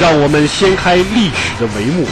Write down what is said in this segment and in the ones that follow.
让我们掀开历史的帷幕，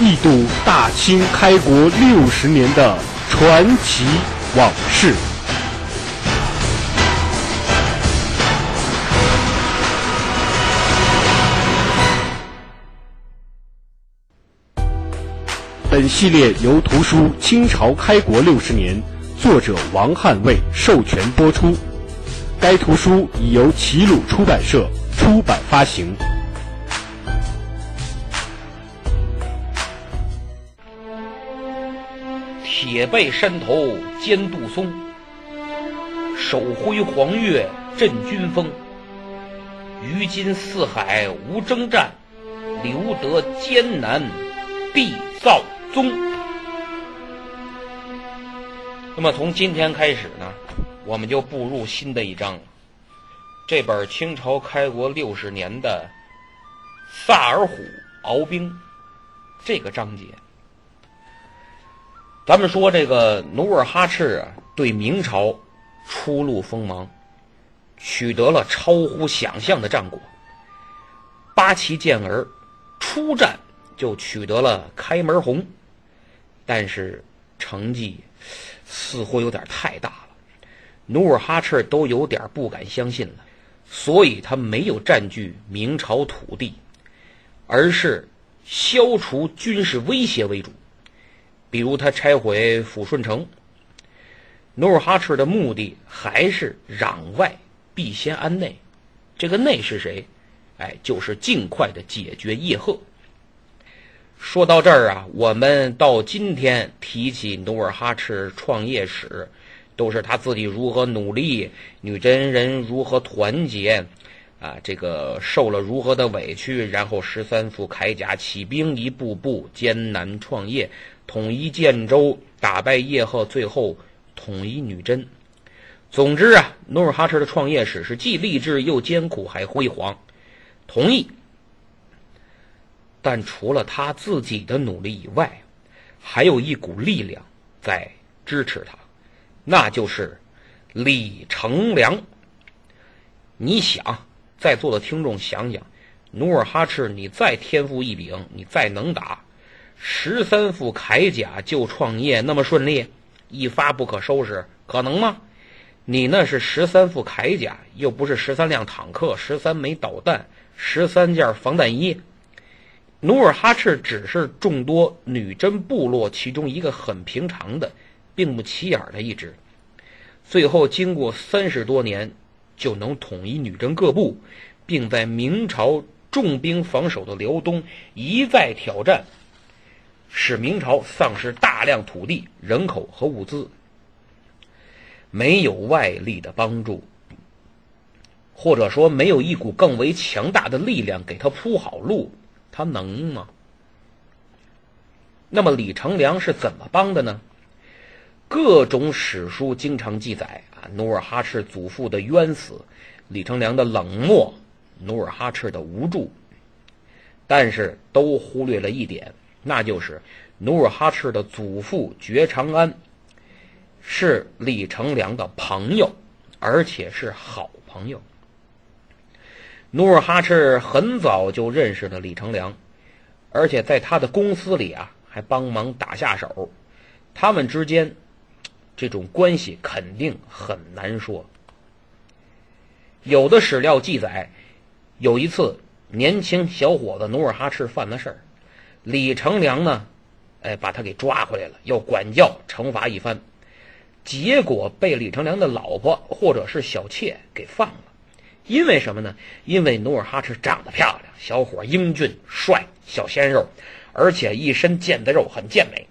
一睹大清开国六十年的传奇往事。本系列由图书《清朝开国六十年》作者王汉卫授权播出，该图书已由齐鲁出版社出版发行。铁背山头尖杜松，手挥黄钺镇军风。于今四海无征战，留得艰难必造宗。那么从今天开始呢，我们就步入新的一章。这本清朝开国六十年的萨尔浒敖兵这个章节。咱们说这个努尔哈赤啊，对明朝初露锋芒，取得了超乎想象的战果。八旗健儿出战就取得了开门红，但是成绩似乎有点太大了，努尔哈赤都有点不敢相信了，所以他没有占据明朝土地，而是消除军事威胁为主。比如他拆毁抚顺城，努尔哈赤的目的还是攘外必先安内。这个内是谁？哎，就是尽快的解决叶赫。说到这儿啊，我们到今天提起努尔哈赤创业史，都是他自己如何努力，女真人如何团结，啊，这个受了如何的委屈，然后十三副铠甲起兵，一步步艰难创业。统一建州，打败叶赫，最后统一女真。总之啊，努尔哈赤的创业史是既励志又艰苦，还辉煌。同意，但除了他自己的努力以外，还有一股力量在支持他，那就是李成梁。你想，在座的听众想想，努尔哈赤，你再天赋异禀，你再能打。十三副铠甲就创业那么顺利，一发不可收拾，可能吗？你那是十三副铠甲，又不是十三辆坦克、十三枚导弹、十三件防弹衣。努尔哈赤只是众多女真部落其中一个很平常的、并不起眼的一支，最后经过三十多年，就能统一女真各部，并在明朝重兵防守的辽东一再挑战。使明朝丧失大量土地、人口和物资，没有外力的帮助，或者说没有一股更为强大的力量给他铺好路，他能吗？那么李成梁是怎么帮的呢？各种史书经常记载啊，努尔哈赤祖父的冤死，李成梁的冷漠，努尔哈赤的无助，但是都忽略了一点。那就是努尔哈赤的祖父觉长安是李成梁的朋友，而且是好朋友。努尔哈赤很早就认识了李成梁，而且在他的公司里啊还帮忙打下手。他们之间这种关系肯定很难说。有的史料记载，有一次年轻小伙子努尔哈赤犯了事儿。李成梁呢，哎，把他给抓回来了，要管教惩罚一番，结果被李成梁的老婆或者是小妾给放了。因为什么呢？因为努尔哈赤长得漂亮，小伙英俊帅，小鲜肉，而且一身腱子肉，很健美。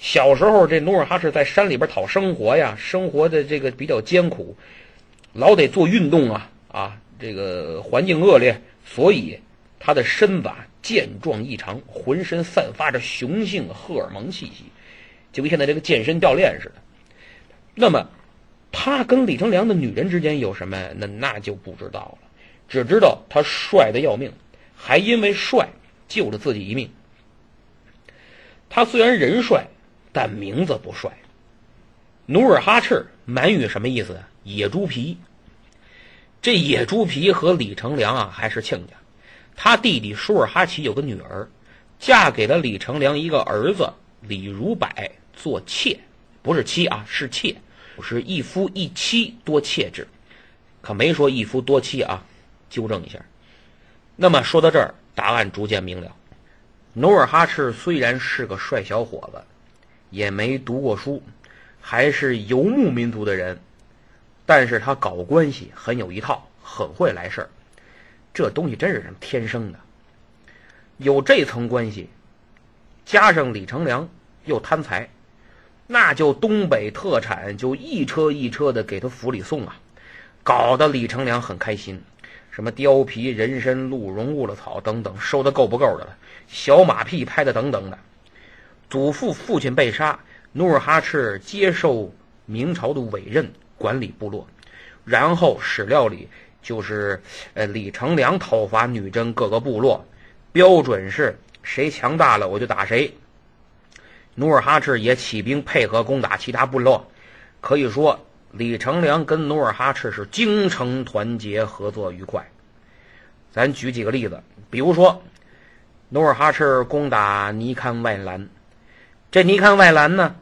小时候这努尔哈赤在山里边讨生活呀，生活的这个比较艰苦，老得做运动啊啊，这个环境恶劣，所以他的身板健壮异常，浑身散发着雄性荷尔蒙气息，就跟现在这个健身教练似的。那么，他跟李成梁的女人之间有什么？那那就不知道了，只知道他帅的要命，还因为帅救了自己一命。他虽然人帅，但名字不帅。努尔哈赤，满语什么意思啊？野猪皮。这野猪皮和李成梁啊还是亲家。他弟弟舒尔哈齐有个女儿，嫁给了李成梁一个儿子李如柏做妾，不是妻啊，是妾，是一夫一妻多妾制，可没说一夫多妻啊，纠正一下。那么说到这儿，答案逐渐明了。努尔哈赤虽然是个帅小伙子，也没读过书，还是游牧民族的人，但是他搞关系很有一套，很会来事儿。这东西真是天生的，有这层关系，加上李成梁又贪财，那就东北特产就一车一车的给他府里送啊，搞得李成梁很开心。什么貂皮、人参、鹿茸、乌了草等等，收的够不够的了？小马屁拍的等等的。祖父父亲被杀，努尔哈赤接受明朝的委任管理部落，然后史料里。就是，呃，李成梁讨伐女真各个部落，标准是谁强大了我就打谁。努尔哈赤也起兵配合攻打其他部落，可以说李成梁跟努尔哈赤是精诚团结，合作愉快。咱举几个例子，比如说，努尔哈赤攻打尼堪外兰，这尼堪外兰呢，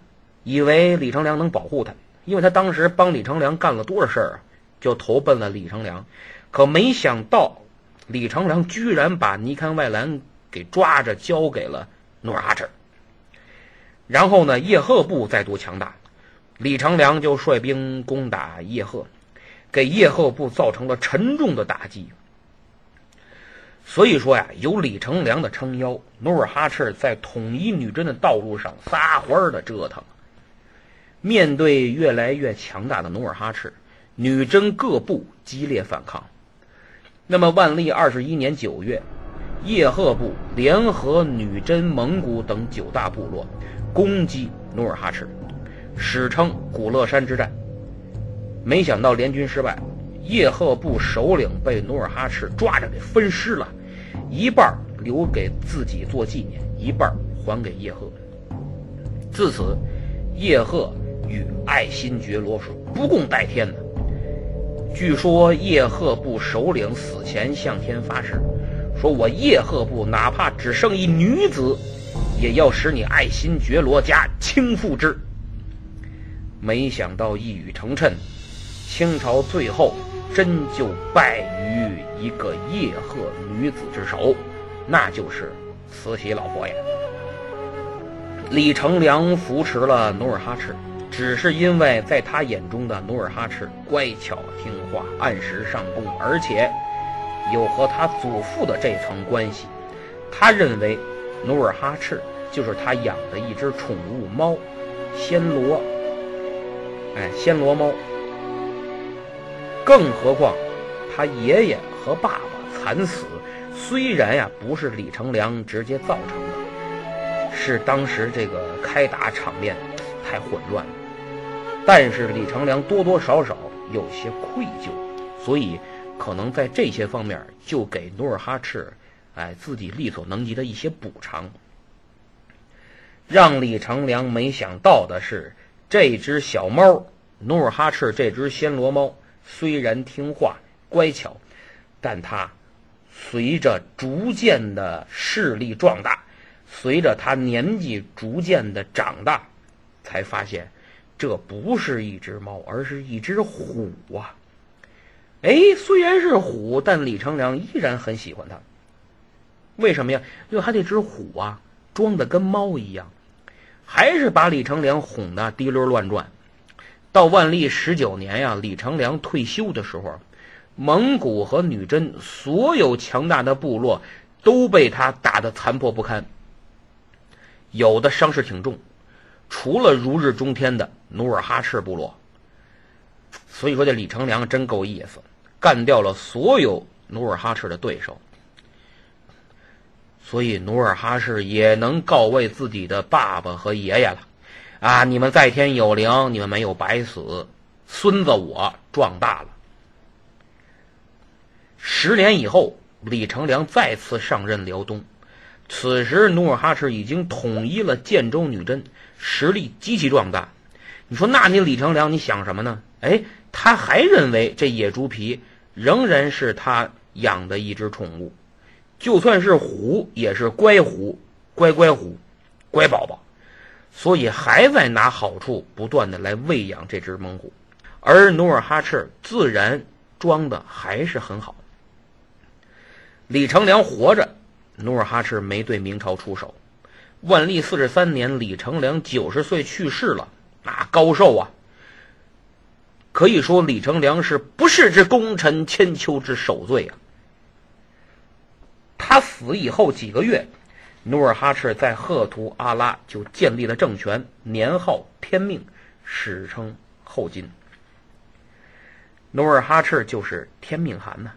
以为李成梁能保护他，因为他当时帮李成梁干了多少事儿啊。就投奔了李成梁，可没想到李成梁居然把尼堪外兰给抓着交给了努尔哈赤。然后呢，叶赫部再度强大，李成梁就率兵攻打叶赫，给叶赫部造成了沉重的打击。所以说呀，有李成梁的撑腰，努尔哈赤在统一女真的道路上撒欢儿的折腾。面对越来越强大的努尔哈赤。女真各部激烈反抗。那么，万历二十一年九月，叶赫部联合女真、蒙古等九大部落攻击努尔哈赤，史称古勒山之战。没想到联军失败，叶赫部首领被努尔哈赤抓着给分尸了，一半留给自己做纪念，一半还给叶赫。自此，叶赫与爱新觉罗是不共戴天的。据说叶赫部首领死前向天发誓，说我叶赫部哪怕只剩一女子，也要使你爱新觉罗家倾覆之。没想到一语成谶，清朝最后真就败于一个叶赫女子之手，那就是慈禧老佛爷。李成梁扶持了努尔哈赤。只是因为在他眼中的努尔哈赤乖巧听话、按时上供，而且有和他祖父的这层关系，他认为努尔哈赤就是他养的一只宠物猫——暹罗。哎，暹罗猫。更何况他爷爷和爸爸惨死，虽然呀不是李成梁直接造成的，是当时这个开打场面太混乱了。但是李成梁多多少少有些愧疚，所以可能在这些方面就给努尔哈赤，哎，自己力所能及的一些补偿。让李成梁没想到的是，这只小猫努尔哈赤这只暹罗猫虽然听话乖巧，但它随着逐渐的势力壮大，随着它年纪逐渐的长大，才发现。这不是一只猫，而是一只虎啊！哎，虽然是虎，但李成梁依然很喜欢它。为什么呀？因为他这只虎啊，装的跟猫一样，还是把李成梁哄得滴溜乱转。到万历十九年呀，李成梁退休的时候，蒙古和女真所有强大的部落都被他打得残破不堪，有的伤势挺重。除了如日中天的努尔哈赤部落，所以说这李成梁真够意思，干掉了所有努尔哈赤的对手。所以努尔哈赤也能告慰自己的爸爸和爷爷了。啊，你们在天有灵，你们没有白死，孙子我壮大了。十年以后，李成梁再次上任辽东。此时，努尔哈赤已经统一了建州女真，实力极其壮大。你说，那你李成梁，你想什么呢？哎，他还认为这野猪皮仍然是他养的一只宠物，就算是虎，也是乖虎、乖乖虎、乖宝宝，所以还在拿好处不断的来喂养这只猛虎。而努尔哈赤自然装的还是很好。李成梁活着。努尔哈赤没对明朝出手。万历四十三年，李成梁九十岁去世了，那高寿啊！可以说李成梁是不世之功臣，千秋之首罪啊！他死以后几个月，努尔哈赤在赫图阿拉就建立了政权，年号天命，史称后金。努尔哈赤就是天命汗呐。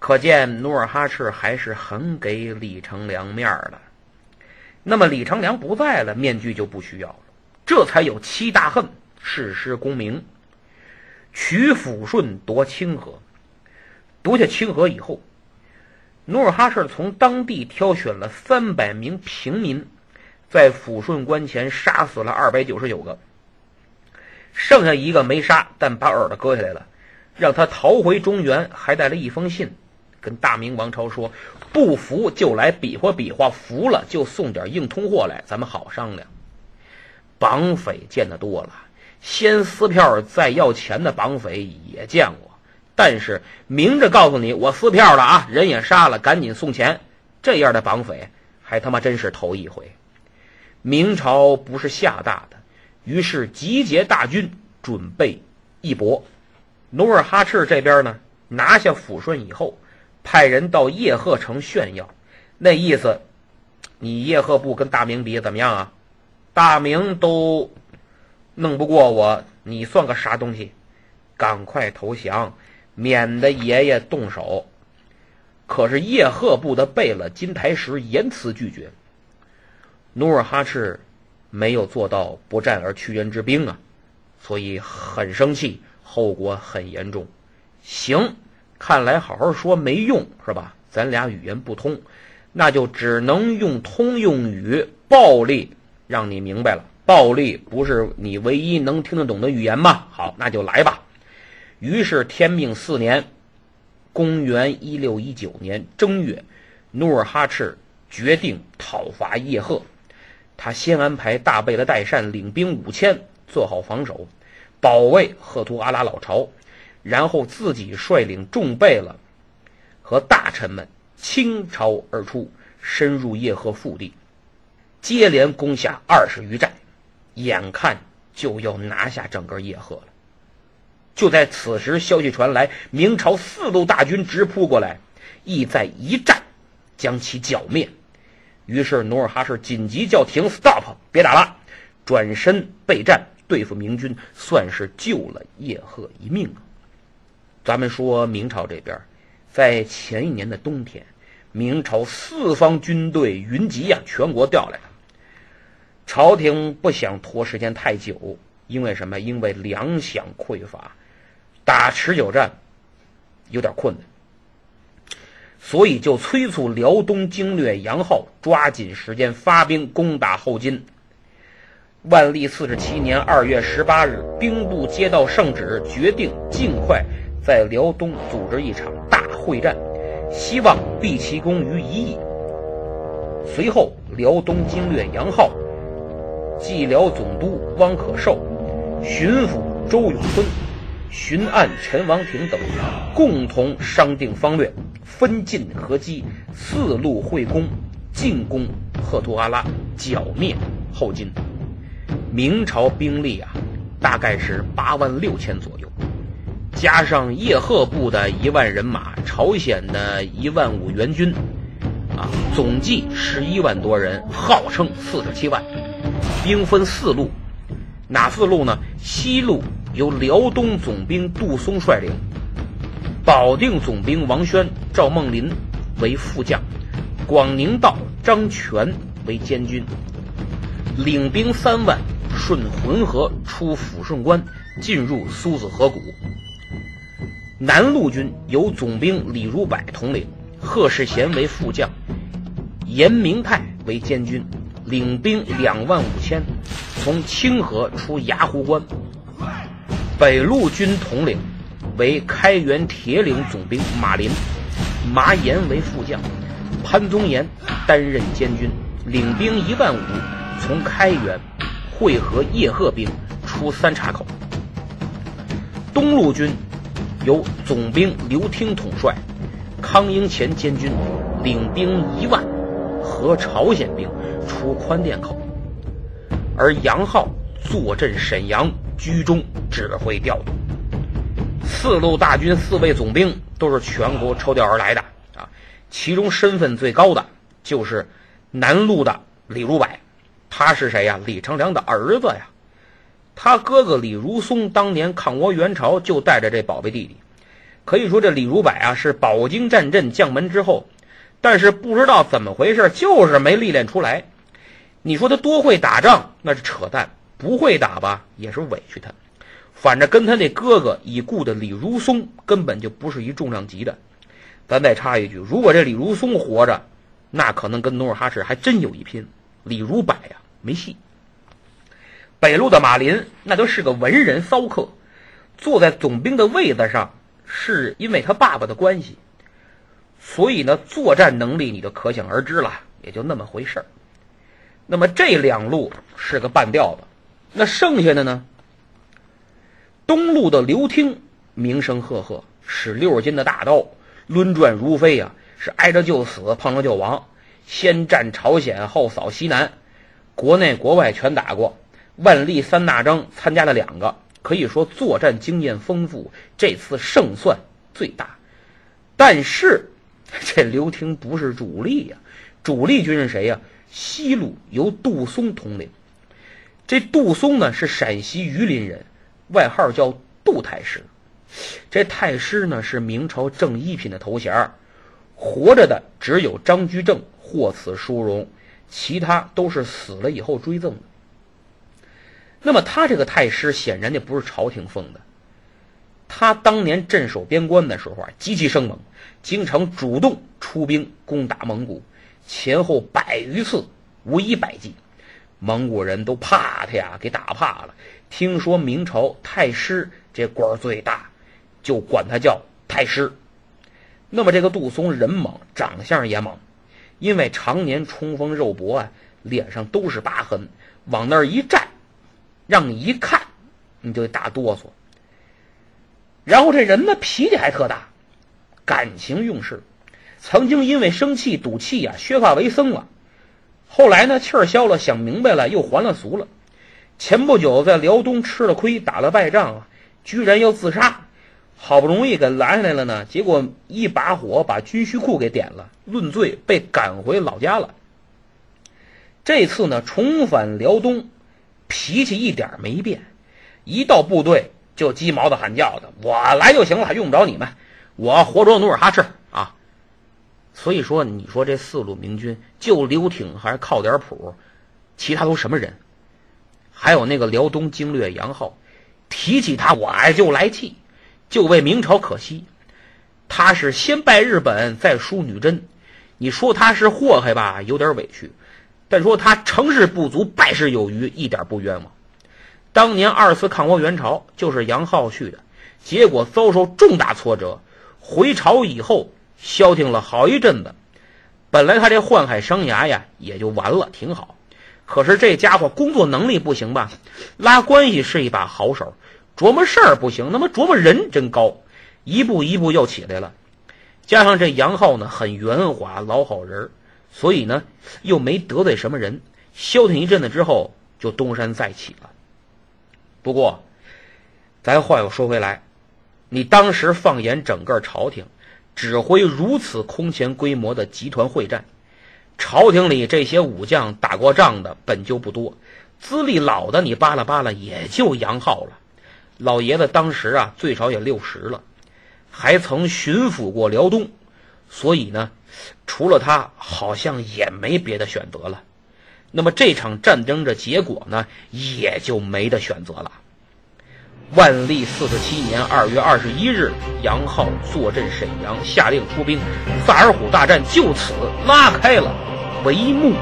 可见努尔哈赤还是很给李成梁面儿的。那么李成梁不在了，面具就不需要了。这才有七大恨：誓师功名、取抚顺、夺清河。夺下清河以后，努尔哈赤从当地挑选了三百名平民，在抚顺关前杀死了二百九十九个，剩下一个没杀，但把耳朵割下来了，让他逃回中原，还带了一封信。跟大明王朝说，不服就来比划比划，服了就送点硬通货来，咱们好商量。绑匪见得多了，先撕票再要钱的绑匪也见过，但是明着告诉你，我撕票了啊，人也杀了，赶紧送钱，这样的绑匪还他妈真是头一回。明朝不是吓大的，于是集结大军准备一搏。努尔哈赤这边呢，拿下抚顺以后。派人到叶赫城炫耀，那意思，你叶赫部跟大明比怎么样啊？大明都弄不过我，你算个啥东西？赶快投降，免得爷爷动手。可是叶赫部的贝勒金台石严词拒绝。努尔哈赤没有做到不战而屈人之兵啊，所以很生气，后果很严重。行。看来好好说没用是吧？咱俩语言不通，那就只能用通用语暴力让你明白了。暴力不是你唯一能听得懂的语言吗？好，那就来吧。于是天命四年，公元一六一九年正月，努尔哈赤决定讨伐叶赫。他先安排大贝勒代善领兵五千，做好防守，保卫赫图阿拉老巢。然后自己率领众贝勒和大臣们倾巢而出，深入叶赫腹地，接连攻下二十余寨，眼看就要拿下整个叶赫了。就在此时，消息传来，明朝四路大军直扑过来，意在一战将其剿灭。于是努尔哈赤紧急叫停，stop，别打了，转身备战对付明军，算是救了叶赫一命啊。咱们说明朝这边，在前一年的冬天，明朝四方军队云集呀，全国调来了。朝廷不想拖时间太久，因为什么？因为粮饷匮乏，打持久战有点困难，所以就催促辽东经略杨浩抓紧时间发兵攻打后金。万历四十七年二月十八日，兵部接到圣旨，决定尽快。在辽东组织一场大会战，希望毕其功于一役。随后，辽东经略杨浩、蓟辽总督汪可寿、巡抚周永春、巡按陈王庭等共同商定方略，分进合击，四路会攻，进攻赫图阿拉，剿灭后金。明朝兵力啊，大概是八万六千左右。加上叶赫部的一万人马，朝鲜的一万五援军，啊，总计十一万多人，号称四十七万。兵分四路，哪四路呢？西路由辽东总兵杜松率领，保定总兵王宣、赵梦麟为副将，广宁道张全为监军，领兵三万，顺浑河出抚顺关，进入苏子河谷。南路军由总兵李如柏统领，贺世贤为副将，严明泰为监军，领兵两万五千，从清河出牙湖关。北路军统领为开元铁岭总兵马林，麻岩为副将，潘宗岩担任监军，领兵一万五，从开元会合叶赫兵出三岔口。东路军。由总兵刘听统帅，康英前监军领兵一万，和朝鲜兵出宽甸口，而杨浩坐镇沈阳居中指挥调度。四路大军四位总兵都是全国抽调而来的啊，其中身份最高的就是南路的李如柏，他是谁呀？李成梁的儿子呀。他哥哥李如松当年抗倭援朝，就带着这宝贝弟弟。可以说，这李如柏啊是饱经战阵将门之后，但是不知道怎么回事，就是没历练出来。你说他多会打仗，那是扯淡；不会打吧，也是委屈他。反正跟他那哥哥已故的李如松根本就不是一重量级的。咱再插一句，如果这李如松活着，那可能跟努尔哈赤还真有一拼。李如柏呀，没戏。北路的马林，那都是个文人骚客，坐在总兵的位子上，是因为他爸爸的关系，所以呢，作战能力你就可想而知了，也就那么回事儿。那么这两路是个半吊子，那剩下的呢？东路的刘听名声赫赫，使六十斤的大刀，抡转如飞呀，是挨着就死，碰着就亡，先战朝鲜，后扫西南，国内国外全打过。万历三大征参加了两个，可以说作战经验丰富，这次胜算最大。但是 这刘廷不是主力呀，主力军是谁呀？西路由杜松统领。这杜松呢是陕西榆林人，外号叫杜太师。这太师呢是明朝正一品的头衔，活着的只有张居正获此殊荣，其他都是死了以后追赠的。那么他这个太师显然就不是朝廷封的。他当年镇守边关的时候啊，极其生猛，经常主动出兵攻打蒙古，前后百余次无一败绩，蒙古人都怕他呀，给打怕了。听说明朝太师这官儿最大，就管他叫太师。那么这个杜松人猛，长相也猛，因为常年冲锋肉搏啊，脸上都是疤痕，往那儿一站。让你一看，你就打哆嗦。然后这人呢，脾气还特大，感情用事，曾经因为生气赌气呀，削发为僧了。后来呢，气儿消了，想明白了，又还了俗了。前不久在辽东吃了亏，打了败仗，居然要自杀。好不容易给拦下来了呢，结果一把火把军需库给点了，论罪被赶回老家了。这次呢，重返辽东。脾气一点没变，一到部队就鸡毛的喊叫的，我来就行了，用不着你们，我活捉努尔哈赤啊！所以说，你说这四路明军就刘挺还靠点谱，其他都什么人？还有那个辽东经略杨浩，提起他我就来气，就为明朝可惜。他是先拜日本，再输女真，你说他是祸害吧，有点委屈。但说他成事不足，败事有余，一点不冤枉。当年二次抗倭援朝就是杨浩去的，结果遭受重大挫折，回朝以后消停了好一阵子。本来他这宦海生涯呀也就完了，挺好。可是这家伙工作能力不行吧？拉关系是一把好手，琢磨事儿不行，那么琢磨人真高，一步一步又起来了。加上这杨浩呢，很圆滑，老好人儿。所以呢，又没得罪什么人，消停一阵子之后，就东山再起了。不过，咱话又说回来，你当时放眼整个朝廷，指挥如此空前规模的集团会战，朝廷里这些武将打过仗的本就不多，资历老的你扒拉扒拉也就杨浩了。老爷子当时啊，最少也六十了，还曾巡抚过辽东。所以呢，除了他，好像也没别的选择了。那么这场战争的结果呢，也就没得选择了。万历四十七年二月二十一日，杨浩坐镇沈阳，下令出兵，萨尔浒大战就此拉开了帷幕。